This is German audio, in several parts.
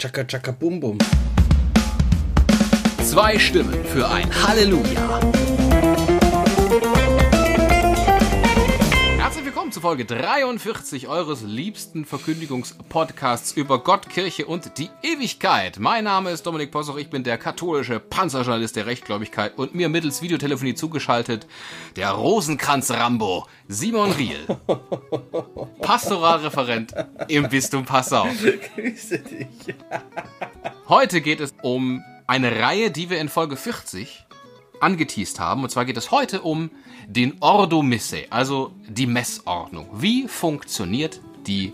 Chaka Chaka Bum Bum. Zwei Stimmen für ein Halleluja. Zu Folge 43 eures liebsten Verkündigungspodcasts über Gott, Kirche und die Ewigkeit. Mein Name ist Dominik Possoch, ich bin der katholische Panzerjournalist der Rechtgläubigkeit und mir mittels Videotelefonie zugeschaltet der Rosenkranz-Rambo Simon Riel, Pastoralreferent im Bistum Passau. Grüße dich. Heute geht es um eine Reihe, die wir in Folge 40 angeteased haben. Und zwar geht es heute um den Ordo Missae, also die Messordnung. Wie funktioniert die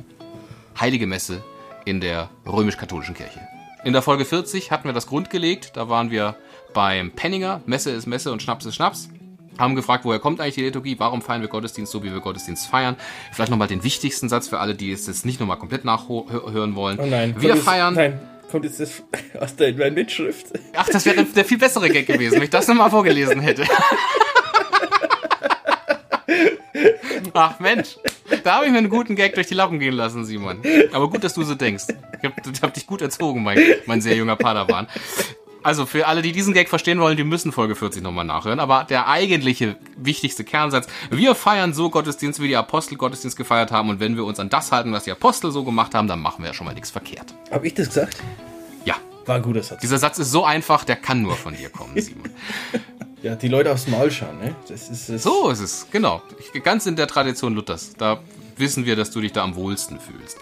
Heilige Messe in der römisch-katholischen Kirche? In der Folge 40 hatten wir das Grund gelegt. Da waren wir beim Penninger. Messe ist Messe und Schnaps ist Schnaps. Haben gefragt, woher kommt eigentlich die Liturgie? Warum feiern wir Gottesdienst so, wie wir Gottesdienst feiern? Vielleicht nochmal den wichtigsten Satz für alle, die es jetzt nicht nochmal komplett nachhören wollen. Oh nein. Wir feiern. Nein, kommt jetzt das aus der Mitschrift? Ach, das wäre der viel bessere Gag gewesen, wenn ich das nochmal vorgelesen hätte. Ach Mensch, da habe ich mir einen guten Gag durch die Lappen gehen lassen, Simon. Aber gut, dass du so denkst. Ich habe hab dich gut erzogen, mein, mein sehr junger Padawan. Also für alle, die diesen Gag verstehen wollen, die müssen Folge 40 nochmal nachhören. Aber der eigentliche, wichtigste Kernsatz, wir feiern so Gottesdienst, wie die Apostel Gottesdienst gefeiert haben. Und wenn wir uns an das halten, was die Apostel so gemacht haben, dann machen wir ja schon mal nichts verkehrt. Hab ich das gesagt? Ja, War ein guter Satz. dieser Satz ist so einfach, der kann nur von dir kommen, Simon. Ja, die Leute aufs Maul schauen, ne? Das ist es. So ist es, genau. Ganz in der Tradition Luthers. Da wissen wir, dass du dich da am wohlsten fühlst.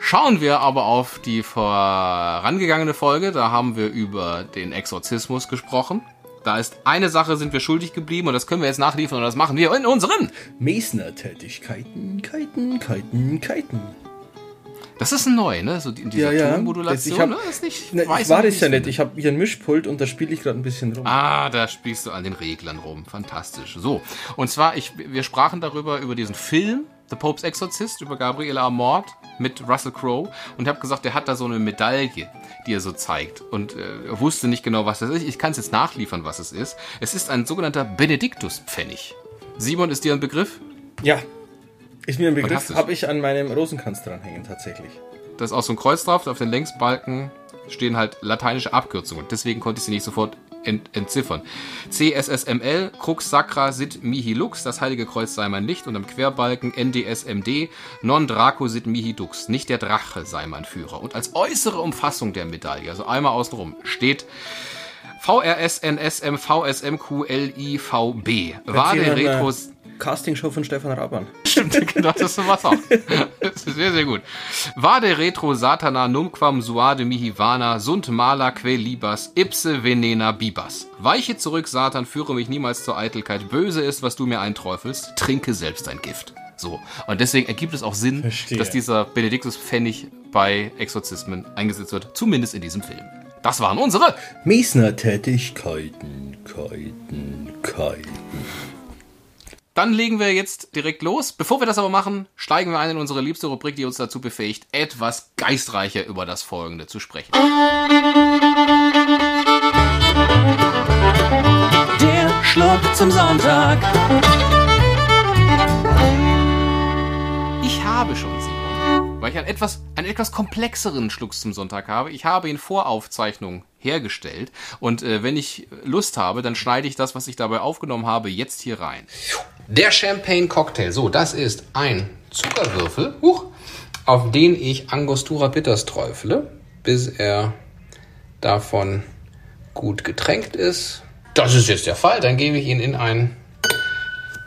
Schauen wir aber auf die vorangegangene Folge. Da haben wir über den Exorzismus gesprochen. Da ist eine Sache sind wir schuldig geblieben und das können wir jetzt nachliefern und das machen wir in unseren. Mesner-Tätigkeiten, Kiten, Kiten, Kiten. Das ist neu, ne? So in dieser Ja, ja. Tonmodulation. Ich hab- ne? Das ist nicht, Na, weiß ich war das ja nicht. Ich habe hier ein Mischpult und da spiele ich gerade ein bisschen rum. Ah, da spielst du an den Reglern rum. Fantastisch. So. Und zwar, ich, wir sprachen darüber, über diesen Film, The Pope's Exorcist, über Gabriele Amort mit Russell Crowe. Und ich habe gesagt, der hat da so eine Medaille, die er so zeigt. Und äh, er wusste nicht genau, was das ist. Ich kann es jetzt nachliefern, was es ist. Es ist ein sogenannter Benediktuspfennig. Simon, ist dir ein Begriff? Ja. Ist mir ein Begriff, habe ich an meinem Rosenkranz dranhängen, tatsächlich. Da ist auch so ein Kreuz drauf. Auf den Längsbalken stehen halt lateinische Abkürzungen. Deswegen konnte ich sie nicht sofort ent entziffern. CSSML, Crux Sacra Sit Mihi Lux, das Heilige Kreuz sei mein Licht. Und am Querbalken NDSMD, Non Draco Sit Mihi Dux, nicht der Drache sei mein Führer. Und als äußere Umfassung der Medaille, also einmal außenrum, steht VRSNSM VSMQLIVB. War der Retros... Castingshow von Stefan Raban. Stimmt, genau, das war's auch. Das ist sehr, sehr gut. Vade retro satana numquam suade mihi vana sunt mala que libas ipse venena bibas. Weiche zurück, Satan, führe mich niemals zur Eitelkeit. Böse ist, was du mir einträufelst. Trinke selbst dein Gift. So. Und deswegen ergibt es auch Sinn, Verstehe. dass dieser Benediktus Pfennig bei Exorzismen eingesetzt wird. Zumindest in diesem Film. Das waren unsere. Mesner-Tätigkeiten, Kiten, Kiten. Dann legen wir jetzt direkt los. Bevor wir das aber machen, steigen wir ein in unsere liebste Rubrik, die uns dazu befähigt, etwas geistreicher über das Folgende zu sprechen. Der Schluck zum Sonntag. Ich habe schon Simon, weil ich einen etwas, einen etwas komplexeren Schlucks zum Sonntag habe. Ich habe ihn vor Aufzeichnung hergestellt und äh, wenn ich Lust habe, dann schneide ich das, was ich dabei aufgenommen habe, jetzt hier rein. Der Champagne Cocktail. So, das ist ein Zuckerwürfel, huch, auf den ich Angostura Bitters träufle, bis er davon gut getränkt ist. Das ist jetzt der Fall. Dann gebe ich ihn in ein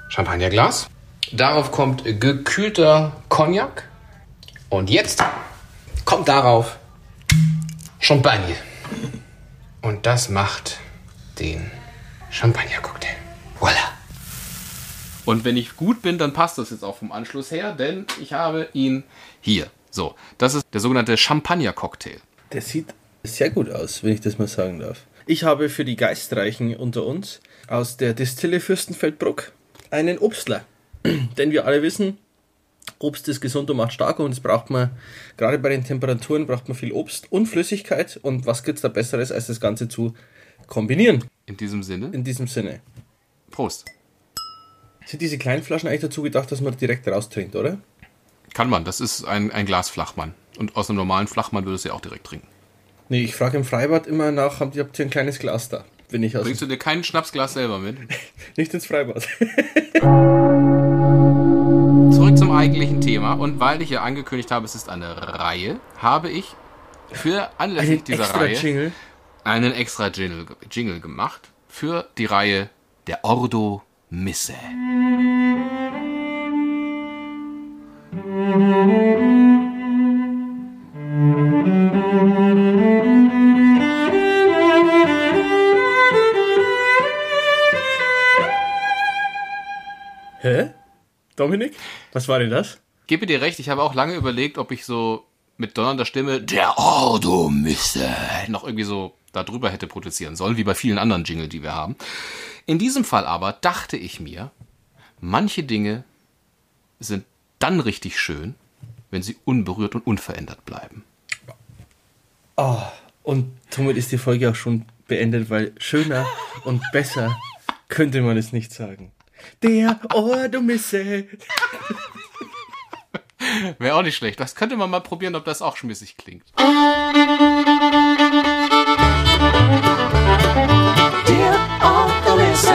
Champagnerglas. Darauf kommt gekühlter Cognac. Und jetzt kommt darauf Champagner. Und das macht den Champagner-Cocktail. Voila. Und wenn ich gut bin, dann passt das jetzt auch vom Anschluss her, denn ich habe ihn hier. So, das ist der sogenannte Champagner-Cocktail. Der sieht sehr gut aus, wenn ich das mal sagen darf. Ich habe für die Geistreichen unter uns aus der Distille Fürstenfeldbruck einen Obstler. Denn wir alle wissen, Obst ist gesund und macht stark und es braucht man, gerade bei den Temperaturen braucht man viel Obst und Flüssigkeit. Und was gibt's da Besseres, als das Ganze zu kombinieren? In diesem Sinne, In diesem Sinne. Prost. Sind diese kleinen Flaschen eigentlich dazu gedacht, dass man direkt raustrinkt, oder? Kann man, das ist ein, ein Glas Flachmann. Und aus einem normalen Flachmann würdest du ja auch direkt trinken. Nee, ich frage im Freibad immer nach, habt ihr, habt ihr ein kleines Glas da? Wenn ich aus Bringst du dir kein Schnapsglas selber mit? nicht ins Freibad. Eigentlichen Thema. Und weil ich ja angekündigt habe, es ist eine Reihe, habe ich für anlässlich Einen dieser extra Reihe Jingle. einen extra Jingle, Jingle gemacht für die Reihe der Ordo Misse. Hä? Dominik? Was war denn das? Gebe dir recht, ich habe auch lange überlegt, ob ich so mit donnernder Stimme der Ordo Misse noch irgendwie so darüber hätte produzieren sollen, wie bei vielen anderen Jingle, die wir haben. In diesem Fall aber dachte ich mir, manche Dinge sind dann richtig schön, wenn sie unberührt und unverändert bleiben. Oh, und somit ist die Folge auch schon beendet, weil schöner und besser könnte man es nicht sagen. Der Ordomisse. Wäre auch nicht schlecht. Das könnte man mal probieren, ob das auch schmissig klingt. Der Orgelisse.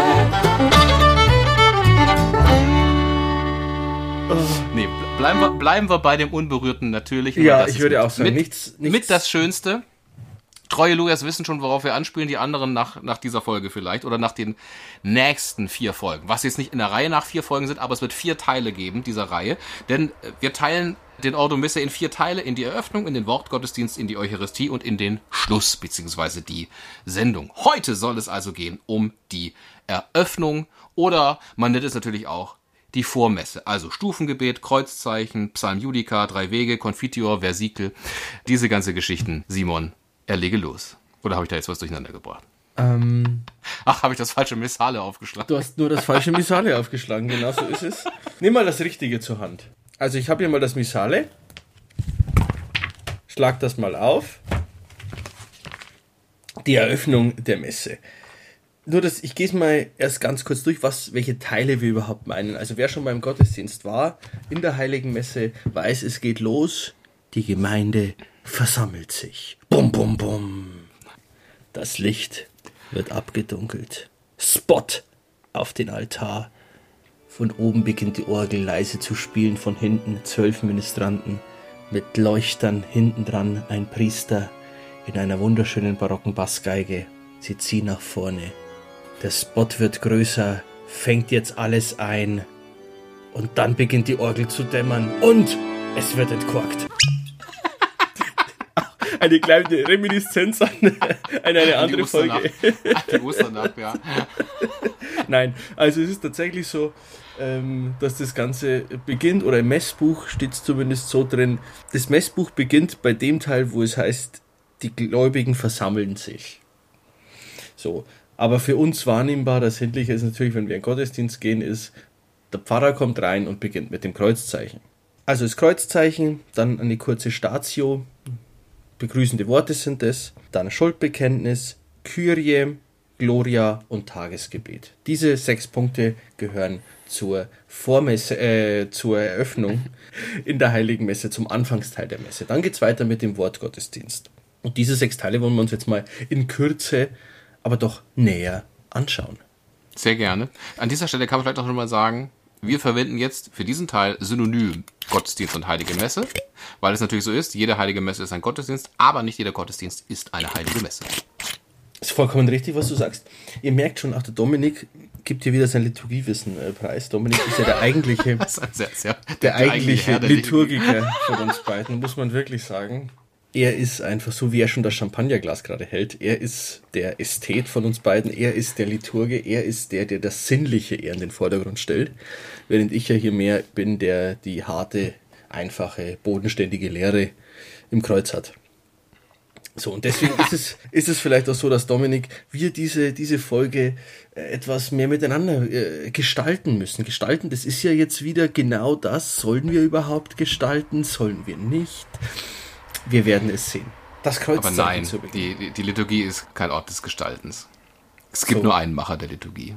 Nee, ble- bleiben wir, bleiben wir bei dem Unberührten natürlich. Ja, Das ich würde mit- auch sagen, mit, nichts- nichts- mit das Schönste. Treue Lujas wissen schon, worauf wir anspielen, die anderen nach, nach dieser Folge vielleicht oder nach den nächsten vier Folgen. Was jetzt nicht in der Reihe nach vier Folgen sind, aber es wird vier Teile geben dieser Reihe. Denn äh, wir teilen den Ordo Misse in vier Teile, in die Eröffnung, in den Wortgottesdienst, in die Eucharistie und in den Schluss, beziehungsweise die Sendung. Heute soll es also gehen um die Eröffnung oder man nennt es natürlich auch die Vormesse, also Stufengebet, Kreuzzeichen, Psalm Judica, drei Wege, Konfitior, Versikel, diese ganze Geschichten. Simon, erlege los. Oder habe ich da jetzt was durcheinander gebracht? Ähm, Ach, habe ich das falsche Missale aufgeschlagen? du hast nur das falsche Missale aufgeschlagen, genau so ist es. Nimm mal das Richtige zur Hand. Also ich habe hier mal das Missale. Schlag das mal auf. Die Eröffnung der Messe. Nur das, ich gehe es mal erst ganz kurz durch, was, welche Teile wir überhaupt meinen. Also wer schon beim Gottesdienst war, in der Heiligen Messe, weiß, es geht los. Die Gemeinde versammelt sich. Bum, bum, bum. Das Licht wird abgedunkelt. Spot auf den Altar. Von oben beginnt die Orgel leise zu spielen, von hinten zwölf Ministranten mit Leuchtern hinten dran ein Priester in einer wunderschönen barocken Bassgeige. Sie ziehen nach vorne. Der Spot wird größer, fängt jetzt alles ein und dann beginnt die Orgel zu dämmern und es wird entkorkt. Eine kleine Reminiszenz an, an eine andere Die Folge. Ach, die Osternacht, ja. Nein, also es ist tatsächlich so, ähm, dass das Ganze beginnt, oder im Messbuch steht es zumindest so drin, das Messbuch beginnt bei dem Teil, wo es heißt, die Gläubigen versammeln sich. So, aber für uns wahrnehmbar, das Händliche ist natürlich, wenn wir in den Gottesdienst gehen, ist, der Pfarrer kommt rein und beginnt mit dem Kreuzzeichen. Also das Kreuzzeichen, dann eine kurze Statio, begrüßende Worte sind es, dann Schuldbekenntnis, Kyrie, Gloria und Tagesgebet. Diese sechs Punkte gehören zur Vormesse, äh, zur Eröffnung in der Heiligen Messe, zum Anfangsteil der Messe. Dann geht's weiter mit dem Wortgottesdienst. Und diese sechs Teile wollen wir uns jetzt mal in Kürze, aber doch näher anschauen. Sehr gerne. An dieser Stelle kann man vielleicht auch schon mal sagen, wir verwenden jetzt für diesen Teil synonym Gottesdienst und Heilige Messe, weil es natürlich so ist, jede Heilige Messe ist ein Gottesdienst, aber nicht jeder Gottesdienst ist eine Heilige Messe. Ist vollkommen richtig, was du sagst. Ihr merkt schon, auch der Dominik gibt hier wieder sein Liturgiewissen äh, preis. Dominik ist ja der eigentliche, sehr, der eigentliche der Liturgie. Liturgiker von uns beiden, muss man wirklich sagen. Er ist einfach so, wie er schon das Champagnerglas gerade hält. Er ist der Ästhet von uns beiden. Er ist der Liturge. Er ist der, der das Sinnliche eher in den Vordergrund stellt. Während ich ja hier mehr bin, der die harte, einfache, bodenständige Lehre im Kreuz hat. So, und deswegen ist es, ist es vielleicht auch so, dass Dominik, wir diese, diese Folge äh, etwas mehr miteinander äh, gestalten müssen. Gestalten, das ist ja jetzt wieder genau das. Sollen wir überhaupt gestalten? Sollen wir nicht? Wir werden es sehen. Das Aber Kreuzzeichen nein, zu Beginn. die, die, die Liturgie ist kein Ort des Gestaltens. Es gibt So. nur einen Macher der Liturgie.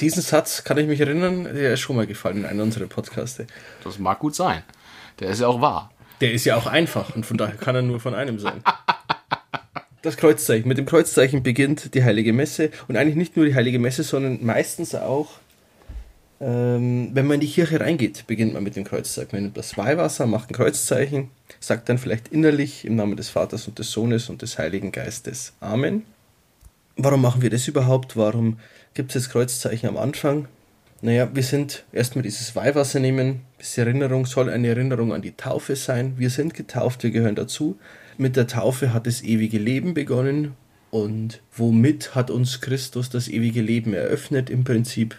Diesen Satz kann ich mich erinnern, der ist schon mal gefallen in einem unserer Podcaste. Das mag gut sein. Der ist ja auch wahr. Der ist ja auch einfach und von daher kann er nur von einem sein. Das Kreuzzeichen. Mit dem Kreuzzeichen beginnt die Heilige Messe und eigentlich nicht nur die Heilige Messe, sondern meistens auch, ähm, wenn man in die Kirche reingeht, beginnt man mit dem Kreuzzeichen. Man nimmt das Weihwasser, macht ein Kreuzzeichen, sagt dann vielleicht innerlich im Namen des Vaters und des Sohnes und des Heiligen Geistes Amen. Warum machen wir das überhaupt? Warum gibt es das Kreuzzeichen am Anfang? Naja, wir sind erstmal dieses Weihwasser nehmen. Diese Erinnerung soll eine Erinnerung an die Taufe sein. Wir sind getauft, wir gehören dazu. Mit der Taufe hat das ewige Leben begonnen. Und womit hat uns Christus das ewige Leben eröffnet? Im Prinzip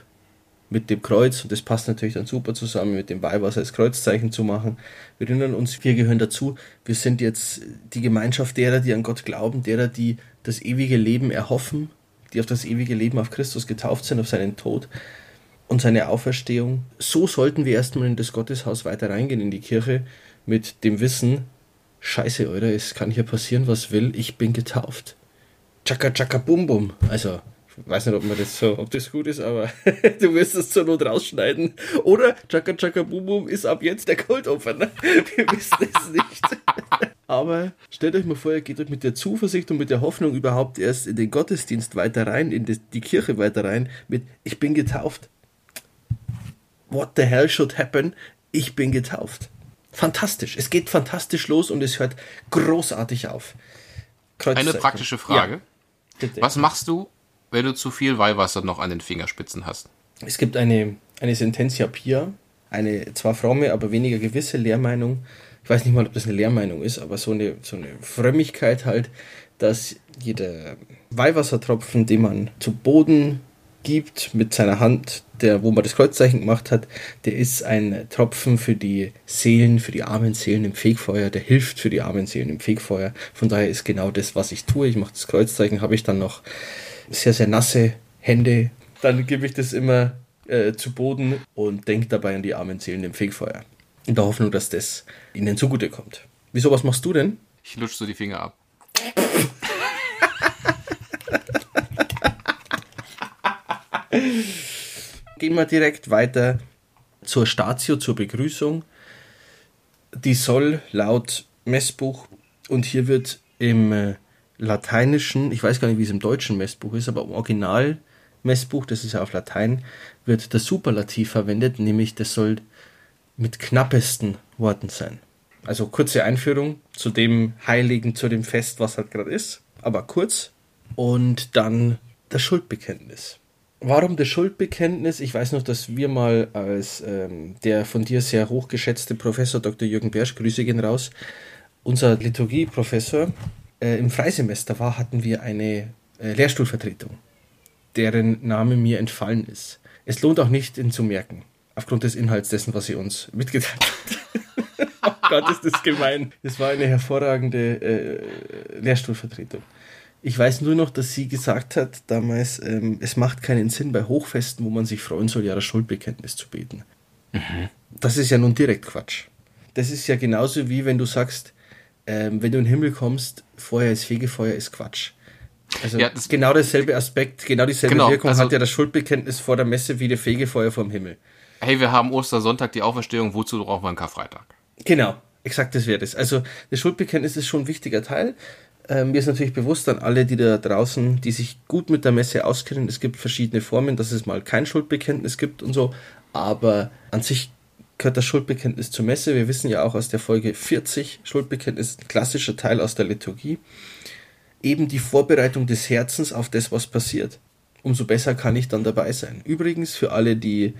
mit dem Kreuz. Und das passt natürlich dann super zusammen mit dem Weihwasser als Kreuzzeichen zu machen. Wir erinnern uns, wir gehören dazu. Wir sind jetzt die Gemeinschaft derer, die an Gott glauben, derer, die das ewige Leben erhoffen, die auf das ewige Leben auf Christus getauft sind, auf seinen Tod und seine Auferstehung. So sollten wir erstmal in das Gotteshaus weiter reingehen, in die Kirche, mit dem Wissen, scheiße, Alter, es kann hier passieren, was will, ich bin getauft. Chaka chaka bum bum. Also, ich weiß nicht, ob man das so, ob das gut ist, aber du wirst es zur Not rausschneiden. Oder Chaka chaka bum bum ist ab jetzt der Cold Opener. Wir wissen es nicht. Aber stellt euch mal vor, ihr geht euch mit der Zuversicht und mit der Hoffnung überhaupt erst in den Gottesdienst weiter rein, in die Kirche weiter rein, mit Ich bin getauft. What the hell should happen? Ich bin getauft. Fantastisch. Es geht fantastisch los und es hört großartig auf. Eine praktische Frage. Ja. Was machst du, wenn du zu viel Weihwasser noch an den Fingerspitzen hast? Es gibt eine, eine Sententia Pia, eine zwar fromme, aber weniger gewisse Lehrmeinung. Ich weiß nicht mal, ob das eine Lehrmeinung ist, aber so eine, so eine Frömmigkeit halt, dass jeder Weihwassertropfen, den man zu Boden gibt mit seiner Hand, der, wo man das Kreuzzeichen gemacht hat, der ist ein Tropfen für die Seelen, für die armen Seelen im Fegfeuer, der hilft für die armen Seelen im Fegfeuer. Von daher ist genau das, was ich tue. Ich mache das Kreuzzeichen, habe ich dann noch sehr, sehr nasse Hände. Dann gebe ich das immer äh, zu Boden und denke dabei an die armen Seelen im Fegfeuer. In der Hoffnung, dass das ihnen zugutekommt. Wieso, was machst du denn? Ich lutsch so die Finger ab. Gehen wir direkt weiter zur Statio, zur Begrüßung. Die soll laut Messbuch, und hier wird im äh, lateinischen, ich weiß gar nicht, wie es im deutschen Messbuch ist, aber im Original Messbuch, das ist ja auf Latein, wird der Superlativ verwendet, nämlich das soll mit knappesten Worten sein. Also kurze Einführung zu dem Heiligen, zu dem Fest, was halt gerade ist, aber kurz. Und dann das Schuldbekenntnis. Warum das Schuldbekenntnis? Ich weiß noch, dass wir mal als ähm, der von dir sehr hochgeschätzte Professor Dr. Jürgen Bersch, Grüße gehen raus, unser Liturgieprofessor äh, im Freisemester war, hatten wir eine äh, Lehrstuhlvertretung, deren Name mir entfallen ist. Es lohnt auch nicht, ihn zu merken, aufgrund des Inhalts dessen, was sie uns mitgeteilt hat. oh Gott, ist das gemein. Das war eine hervorragende äh, Lehrstuhlvertretung. Ich weiß nur noch, dass sie gesagt hat damals, ähm, es macht keinen Sinn bei Hochfesten, wo man sich freuen soll, ja das Schuldbekenntnis zu beten. Das ist ja nun direkt Quatsch. Das ist ja genauso wie wenn du sagst, ähm, wenn du in den Himmel kommst, vorher ist Fegefeuer, ist Quatsch. Also Ja, das- genau derselbe Aspekt, genau dieselbe Genau, Wirkung also- hat ja das Schuldbekenntnis vor der Messe wie der Fegefeuer vom Himmel. Hey, wir haben Ostersonntag die Auferstehung, wozu brauchen wir einen Karfreitag? Genau, exakt das wäre das. Also das Schuldbekenntnis ist schon ein wichtiger Teil. Ähm, mir ist natürlich bewusst an alle, die da draußen, die sich gut mit der Messe auskennen, es gibt verschiedene Formen, dass es mal kein Schuldbekenntnis gibt und so, aber an sich gehört das Schuldbekenntnis zur Messe. Wir wissen ja auch aus der Folge 40, Schuldbekenntnis ist ein klassischer Teil aus der Liturgie, eben die Vorbereitung des Herzens auf das, was passiert. Umso besser kann ich dann dabei sein. Übrigens für alle, die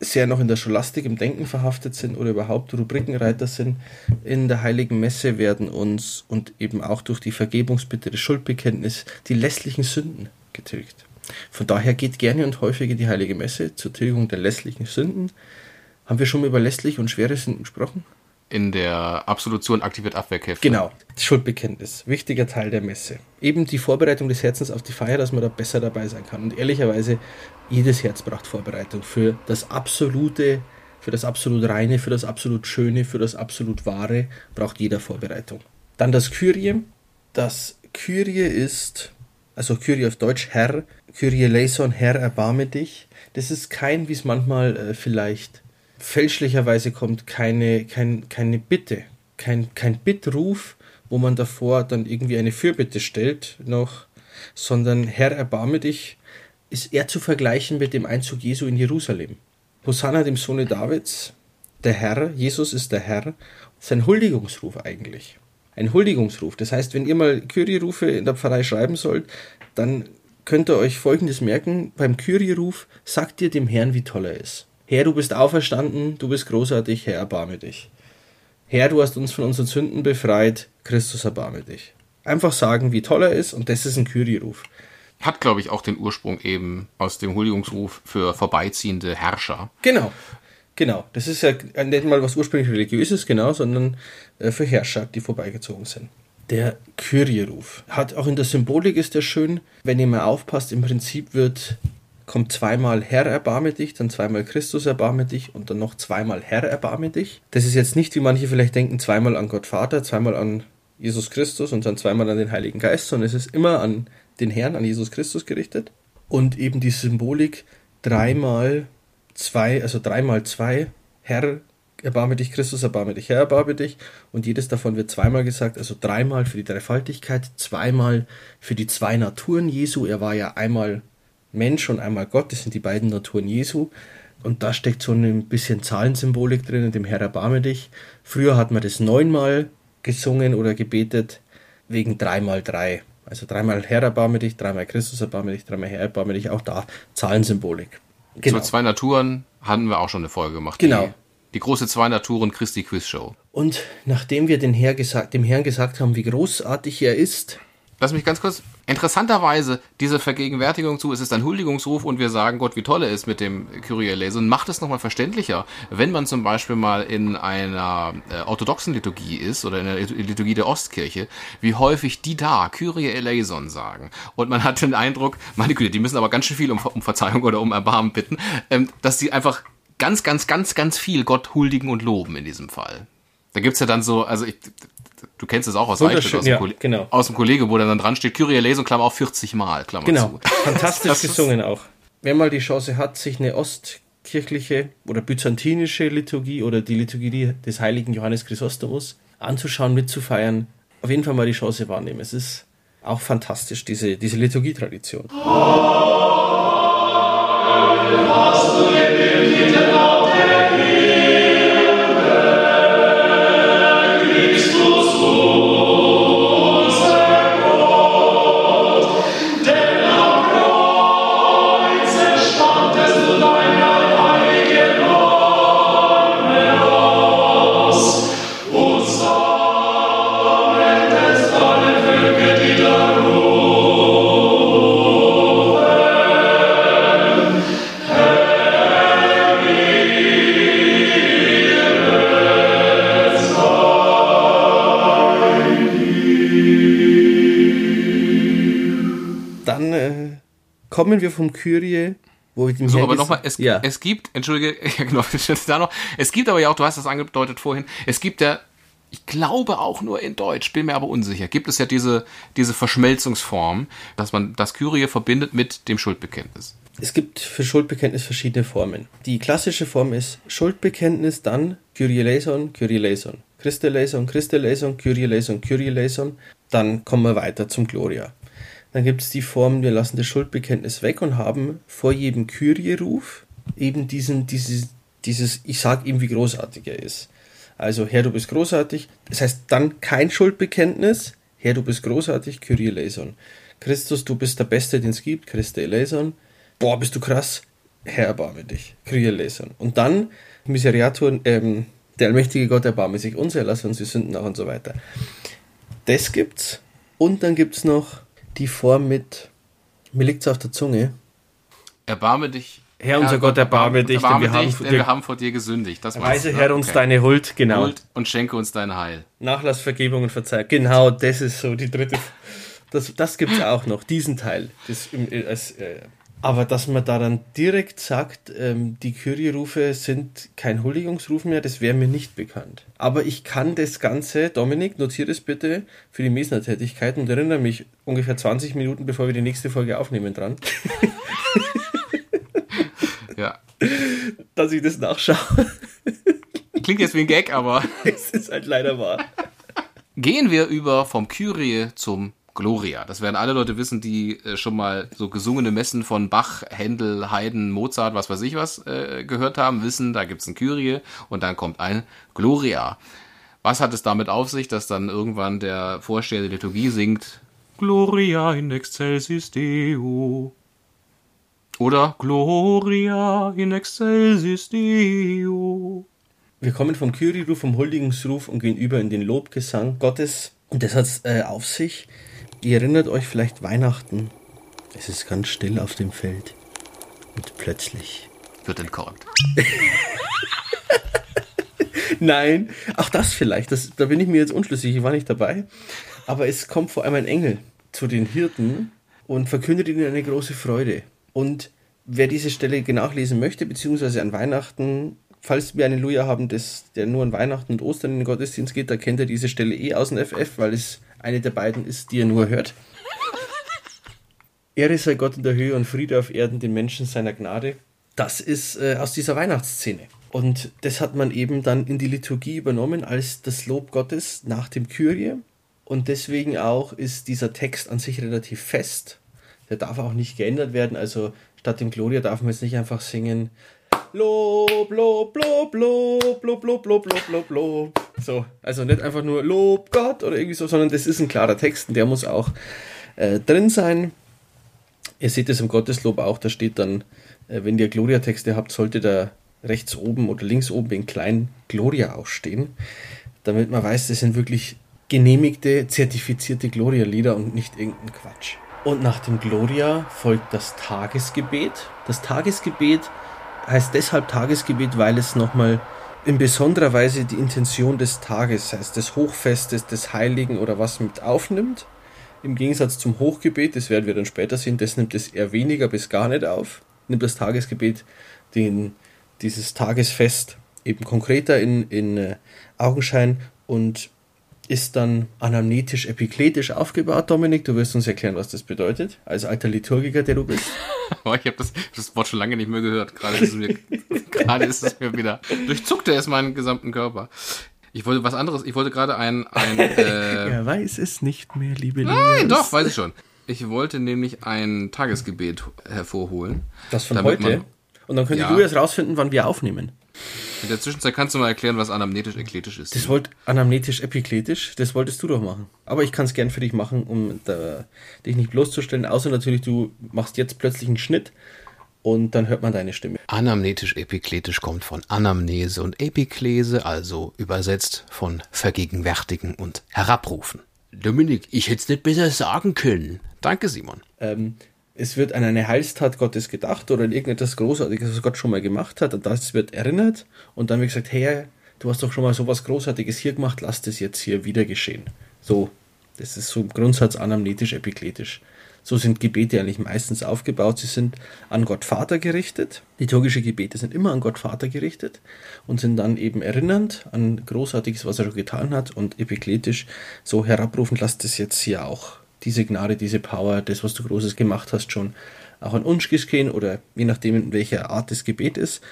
sehr noch in der Scholastik im Denken verhaftet sind oder überhaupt Rubrikenreiter sind. In der Heiligen Messe werden uns und eben auch durch die Vergebungsbitte des Schuldbekenntnis die lässlichen Sünden getilgt. Von daher geht gerne und häufig in die Heilige Messe zur Tilgung der lässlichen Sünden. Haben wir schon mal über lässliche und schwere Sünden gesprochen? In der Absolution aktiviert Abwehrkräfte. Genau, Schuldbekenntnis, wichtiger Teil der Messe. Eben die Vorbereitung des Herzens auf die Feier, dass man da besser dabei sein kann. Und ehrlicherweise, jedes Herz braucht Vorbereitung für das absolute, für das absolut reine, für das absolut schöne, für das absolut wahre, braucht jeder Vorbereitung. Dann das Kyrie. Das Kyrie ist, also Kyrie auf Deutsch Herr, Kyrie eleison, Herr, erbarme dich. Das ist kein, wie es manchmal äh, vielleicht fälschlicherweise kommt, keine, kein, keine Bitte, kein, kein Bittruf, wo man davor dann irgendwie eine Fürbitte stellt noch, sondern Herr, erbarme dich, ist eher zu vergleichen mit dem Einzug Jesu in Jerusalem. Hosanna dem Sohne Davids, der Herr, Jesus ist der Herr, sein Huldigungsruf eigentlich. Ein Huldigungsruf. Das heißt, wenn ihr mal Kyrie-Rufe in der Pfarrei schreiben sollt, dann könnt ihr euch folgendes merken: Beim Kyrie-Ruf sagt ihr dem Herrn, wie toll er ist. Herr, du bist auferstanden, du bist großartig, Herr, erbarme dich. Herr, du hast uns von unseren Sünden befreit, Christus, erbarme dich. Einfach sagen, wie toll er ist, und das ist ein Kyrie-Ruf. Hat, glaube ich, auch den Ursprung eben aus dem Huldigungsruf für vorbeiziehende Herrscher. Genau. Genau. Das ist ja nicht mal was ursprünglich religiöses, genau, sondern äh, für Herrscher, die vorbeigezogen sind. Der Kyrie-Ruf hat auch in der Symbolik ist der schön, wenn ihr mal aufpasst, im Prinzip wird kommt zweimal Herr erbarme dich, dann zweimal Christus erbarme dich und dann noch zweimal Herr erbarme dich. Das ist jetzt nicht, wie manche vielleicht denken, zweimal an Gott Vater, zweimal an Jesus Christus und dann zweimal an den Heiligen Geist, sondern es ist immer an den Herrn, an Jesus Christus gerichtet. Und eben die Symbolik dreimal zwei, also dreimal zwei, Herr, erbarme dich, Christus, erbarme dich, Herr, erbarme dich. Und jedes davon wird zweimal gesagt, also dreimal für die Dreifaltigkeit, zweimal für die zwei Naturen Jesu. Er war ja einmal Mensch und einmal Gott, das sind die beiden Naturen Jesu. Und da steckt so ein bisschen Zahlensymbolik drin, in dem Herr, erbarme dich. Früher hat man das neunmal gesungen oder gebetet, wegen dreimal drei. Also dreimal Herr, erbarme dich, dreimal Christus, erbarme dich, dreimal Herr, erbarme dich. Auch da Zahlensymbolik. Genau. Zu zwei Naturen hatten wir auch schon eine Folge gemacht. Genau. Die, die große Zwei Naturen Christi Quiz Show. Und nachdem wir den Herr gesagt, dem Herrn gesagt haben, wie großartig er ist, Lass mich ganz kurz. Interessanterweise, diese Vergegenwärtigung zu, es ist ein Huldigungsruf und wir sagen Gott, wie toll er ist mit dem Kyrie eleison, macht es nochmal verständlicher, wenn man zum Beispiel mal in einer äh, orthodoxen Liturgie ist oder in der Liturgie der Ostkirche, wie häufig die da Kyrie eleison sagen. Und man hat den Eindruck, meine Güte, die müssen aber ganz schön viel um, um Verzeihung oder um Erbarmen bitten, ähm, dass die einfach ganz, ganz, ganz, ganz viel Gott huldigen und loben in diesem Fall. Da gibt's ja dann so, also ich, du kennst es auch aus, Wunderschön, aus, dem ja, Kolle- genau. aus dem Kollege, wo dann dran steht, Kyrie eleison, Klammer auf 40 Mal, Klammer Genau, zu. fantastisch gesungen auch. Wer mal die Chance hat, sich eine ostkirchliche oder byzantinische Liturgie oder die Liturgie des heiligen Johannes Chrysostomus anzuschauen, mitzufeiern, auf jeden Fall mal die Chance wahrnehmen. Es ist auch fantastisch, diese, diese Liturgietradition. Dann kommen wir vom Kyrie, wo wir dem So, Herrn aber nochmal, es, ja. es gibt, entschuldige, ja, genau, da noch, es gibt aber ja auch, du hast das angedeutet vorhin, es gibt ja, ich glaube auch nur in Deutsch, bin mir aber unsicher, gibt es ja diese, diese Verschmelzungsform, dass man das Kyrie verbindet mit dem Schuldbekenntnis. Es gibt für Schuldbekenntnis verschiedene Formen. Die klassische Form ist Schuldbekenntnis, dann Kyrie eleison, Kyrie eleison, Christe eleison, Christe eleison, Kyrie eleison, Kyrie eleison. Dann kommen wir weiter zum Gloria. Dann gibt es die Form, wir lassen das Schuldbekenntnis weg und haben vor jedem Kyrie-Ruf eben diesen, dieses, dieses, ich sag ihm, wie großartig er ist. Also, Herr, du bist großartig. Das heißt dann kein Schuldbekenntnis. Herr, du bist großartig, Kyrie eleison. Christus, du bist der Beste, den es gibt, Christe eleison. Boah, bist du krass. Herr, erbarme dich. Kyrie eleison. Und dann Miseriatur, ähm, der allmächtige Gott erbarme sich uns, erlasse uns die Sünden nach und so weiter. Das gibt's. Und dann gibt's noch die Form mit, mir liegt's auf der Zunge. Erbarme dich. Herr, unser Gott, erbarme dich, denn erbarme wir haben- dich, denn wir haben vor dir gesündigt. Das Weise Herr ne? uns Okay. deine Huld, genau. Huld und schenke uns dein Heil. Nachlass, Vergebung und Verzeihung. Genau, das ist so die dritte. Das, das gibt es auch noch, diesen Teil. Das, äh, als, äh, aber dass man da dann direkt sagt, ähm, die Kyrie-Rufe sind kein Huldigungsruf mehr, das wäre mir nicht bekannt. Aber ich kann das Ganze, Dominik, notiere es bitte für die Mesner-Tätigkeit und erinnere mich ungefähr 20 Minuten, bevor wir die nächste Folge aufnehmen, dran, Ja. dass ich das nachschaue. klingt jetzt wie ein Gag, aber Es ist halt leider wahr. gehen wir über vom Kyrie zum Gloria. Das werden alle Leute wissen, die äh, schon mal so gesungene Messen von Bach, Händel, Haydn, Mozart, was weiß ich was äh, gehört haben, wissen, da gibt's ein Kyrie und dann kommt ein Gloria. Was hat es damit auf sich, dass dann irgendwann der Vorsteher der Liturgie singt Gloria in excelsis Deo? Oder Gloria in excelsis Deo? Wir kommen vom Kyrie-Ruf, vom Huldigungsruf und gehen über in den Lobgesang Gottes. Und das hat äh, auf sich. Ihr erinnert euch vielleicht Weihnachten. Es ist ganz still auf dem Feld. Und plötzlich. Wird entkorkt. Nein, auch das vielleicht. Das, da bin ich mir jetzt unschlüssig. Ich war nicht dabei. Aber es kommt vor allem ein Engel zu den Hirten und verkündet ihnen eine große Freude. Und wer diese Stelle nachlesen möchte, beziehungsweise an Weihnachten, falls wir einen Luja haben, das, der nur an Weihnachten und Ostern in den Gottesdienst geht, da kennt er diese Stelle eh aus dem FF, weil es eine der beiden ist, die er nur hört. Ehre sei Gott in der Höhe und Friede auf Erden den Menschen seiner Gnade. Das ist äh, aus dieser Weihnachtsszene. Und das hat man eben dann in die Liturgie übernommen als das Lob Gottes nach dem Kyrie. Und deswegen auch ist dieser Text an sich relativ fest. Der darf auch nicht geändert werden. Also statt dem Gloria darf man jetzt nicht einfach singen Lob, Lob, Lob, Lob, Lob, Lob, Lob, Lob, Lob, Lob. So, also nicht einfach nur Lob Gott oder irgendwie so, sondern das ist ein klarer Text und der muss auch äh, drin sein. Ihr seht es im Gotteslob auch, da steht dann, äh, wenn ihr Gloria-Texte habt, sollte da rechts oben oder links oben in klein Gloria auch stehen, damit man weiß, das sind wirklich genehmigte, zertifizierte Gloria-Lieder und nicht irgendein Quatsch. Und nach dem Gloria folgt das Tagesgebet. Das Tagesgebet heißt deshalb Tagesgebet, weil es nochmal in besonderer Weise die Intention des Tages, heißt des Hochfestes, des Heiligen oder was mit aufnimmt. Im Gegensatz zum Hochgebet, das werden wir dann später sehen, das nimmt es eher weniger bis gar nicht auf. Nimmt das Tagesgebet den, dieses Tagesfest eben konkreter in, in äh, Augenschein und ist dann anamnetisch, epikletisch aufgebaut, Dominik. Du wirst uns erklären, was das bedeutet, als alter Liturgiker, der du bist. Oh, ich habe das, das Wort schon lange nicht mehr gehört. Gerade ist es mir, gerade ist es mir wieder. Durchzuckte es meinen gesamten Körper. Ich wollte was anderes. Ich wollte gerade ein, ein äh, er weiß es nicht mehr, liebe Nein, doch, weiß ich schon. Ich wollte nämlich ein Tagesgebet hervorholen. Das von heute. man- Und dann könnt Ja. ihr jetzt rausfinden, wann wir aufnehmen. In der Zwischenzeit kannst du mal erklären, was anamnetisch ekletisch ist. Das wollt anamnetisch, epikletisch, das wolltest du doch machen. Aber ich kann es gern für dich machen, um da, dich nicht bloßzustellen. Außer natürlich, du machst jetzt plötzlich einen Schnitt und dann hört man deine Stimme. Anamnetisch epikletisch kommt von Anamnese und Epiklese, also übersetzt von vergegenwärtigen und herabrufen. Dominik, ich hätte es nicht besser sagen können. Danke, Simon. Ähm, es wird an eine Heilstat Gottes gedacht oder an irgendetwas Großartiges, was Gott schon mal gemacht hat. Und das wird erinnert. Und dann wird gesagt, hey, du hast doch schon mal sowas Großartiges hier gemacht, lass das jetzt hier wieder geschehen. So, das ist so im Grundsatz anamnetisch, epikletisch. So sind Gebete eigentlich meistens aufgebaut. Sie sind an Gott Vater gerichtet. Liturgische Gebete sind immer an Gott Vater gerichtet und sind dann eben erinnernd an Großartiges, was er schon getan hat. Und epikletisch so herabrufen, lass das jetzt hier auch diese Gnade, diese Power, das, was du Großes gemacht hast, schon auch an uns geschehen oder je nachdem, in welcher Art das Gebet ist.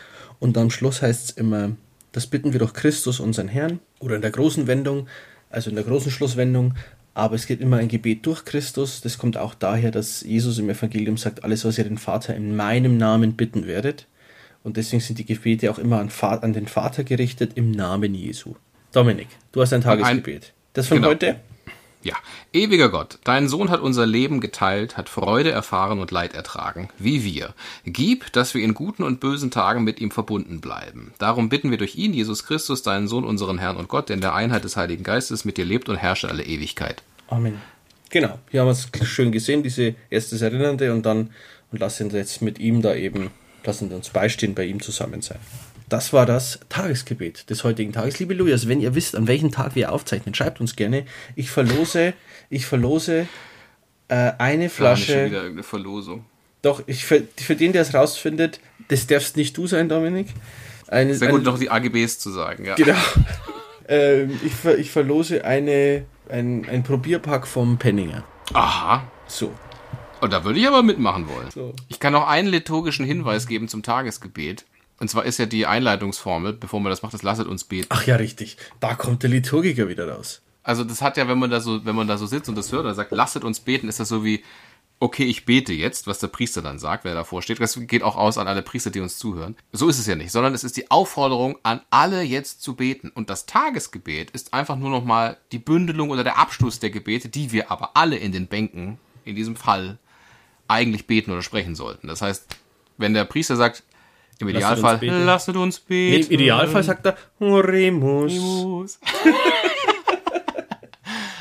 Und am Schluss heißt es immer, das bitten wir doch Christus, unseren Herrn, oder in der großen Wendung, also in der großen Schlusswendung, aber es geht immer ein Gebet durch Christus. Das kommt auch daher, dass Jesus im Evangelium sagt, alles, was ihr den Vater in meinem Namen bitten werdet. Und deswegen sind die Gebete auch immer an, an den Vater gerichtet im Namen Jesu. Dominik, du hast ein Tagesgebet. Das von Genau. heute? Ja, ewiger Gott, dein Sohn hat unser Leben geteilt, hat Freude erfahren und Leid ertragen, wie wir. Gib, dass wir in guten und bösen Tagen mit ihm verbunden bleiben. Darum bitten wir durch ihn, Jesus Christus, deinen Sohn, unseren Herrn und Gott, der in der Einheit des Heiligen Geistes mit dir lebt und herrscht alle Ewigkeit. Amen. Genau, hier haben wir es schön gesehen, diese erstes Erinnernde und dann und lassen wir jetzt mit ihm da eben, lassen uns beistehen, bei ihm zusammen sein. Das war das Tagesgebet des heutigen Tages. Liebe Lujas, wenn ihr wisst, an welchem Tag wir aufzeichnen, schreibt uns gerne. Ich verlose, ich verlose äh, eine Flasche. wieder irgendeine Verlosung. Doch, ich für, für den, der es rausfindet, das darfst nicht du sein, Dominik. Eine, Sehr eine- gut, noch die AGBs zu sagen, ja. Genau. ähm, ich, ver, ich verlose eine, ein, ein Probierpack vom Penninger. Aha. So. Und da würde ich aber mitmachen wollen. So. Ich kann noch einen liturgischen Hinweis geben zum Tagesgebet. Und zwar ist ja die Einleitungsformel, bevor man das macht, das lasset uns beten. Ach ja, richtig. Da kommt der Liturgiker wieder raus. Also das hat ja, wenn man da so, wenn man da so sitzt und das hört und sagt, lasset uns beten, ist das so wie, okay, ich bete jetzt, was der Priester dann sagt, wer davor steht. Das geht auch aus an alle Priester, die uns zuhören. So ist es ja nicht, sondern es ist die Aufforderung an alle jetzt zu beten. Und das Tagesgebet ist einfach nur nochmal die Bündelung oder der Abschluss der Gebete, die wir aber alle in den Bänken, in diesem Fall, eigentlich beten oder sprechen sollten. Das heißt, wenn der Priester sagt, im uns Idealfall, lasset uns Nee, beten. Im Idealfall sagt er Oremus. Muss.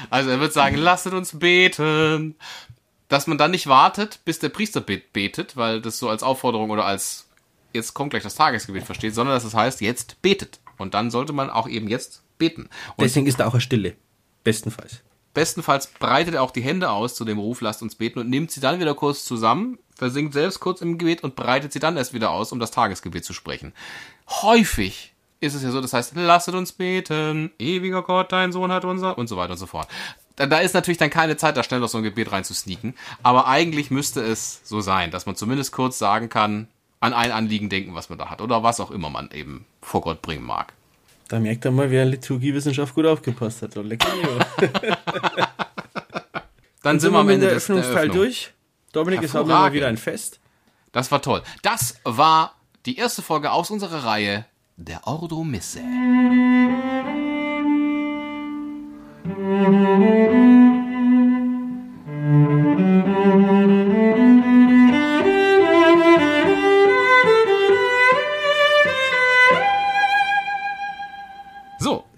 also er wird sagen, lasset uns beten. Dass man dann nicht wartet, bis der Priester bet- betet, weil das so als Aufforderung oder als jetzt kommt gleich das Tagesgebet versteht, sondern dass es heißt, jetzt betet. Und dann sollte man auch eben jetzt beten. Und Deswegen ist da auch eine Stille. Bestenfalls. Bestenfalls breitet er auch die Hände aus zu dem Ruf, lasst uns beten und nimmt sie dann wieder kurz zusammen, versinkt selbst kurz im Gebet und breitet sie dann erst wieder aus, um das Tagesgebet zu sprechen. Häufig ist es ja so, das heißt, lasset uns beten, ewiger Gott, dein Sohn hat unser und so weiter und so fort. Da, da ist natürlich dann keine Zeit, da schnell noch so ein Gebet rein zu sneaken, aber eigentlich müsste es so sein, dass man zumindest kurz sagen kann, an ein Anliegen denken, was man da hat oder was auch immer man eben vor Gott bringen mag. Da merkt er mal, wer in Liturgiewissenschaft gut aufgepasst hat. Oh, lecker. Dann sind wir am mit Ende der des der Öffnungsteil Öffnung. durch. Dominik, es haben wir mal wieder ein Fest. Das war toll. Das war die erste Folge aus unserer Reihe der Ordo Misse.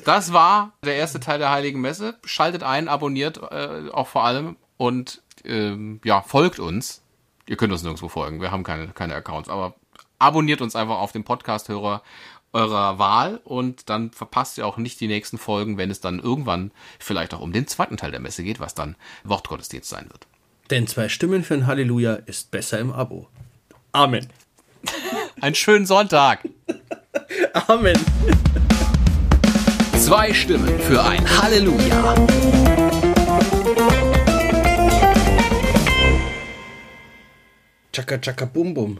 Das war der erste Teil der Heiligen Messe. Schaltet ein, abonniert äh, auch vor allem und ähm, ja, folgt uns. Ihr könnt uns nirgendwo folgen, wir haben keine, keine Accounts, aber abonniert uns einfach auf dem Podcast-Hörer eurer Wahl und dann verpasst ihr auch nicht die nächsten Folgen, wenn es dann irgendwann vielleicht auch um den zweiten Teil der Messe geht, was dann Wortgottesdienst sein wird. Denn zwei Stimmen für ein Halleluja ist besser im Abo. Amen. Einen schönen Sonntag! Amen. Zwei Stimmen für ein Halleluja! Chaka chaka bum bum.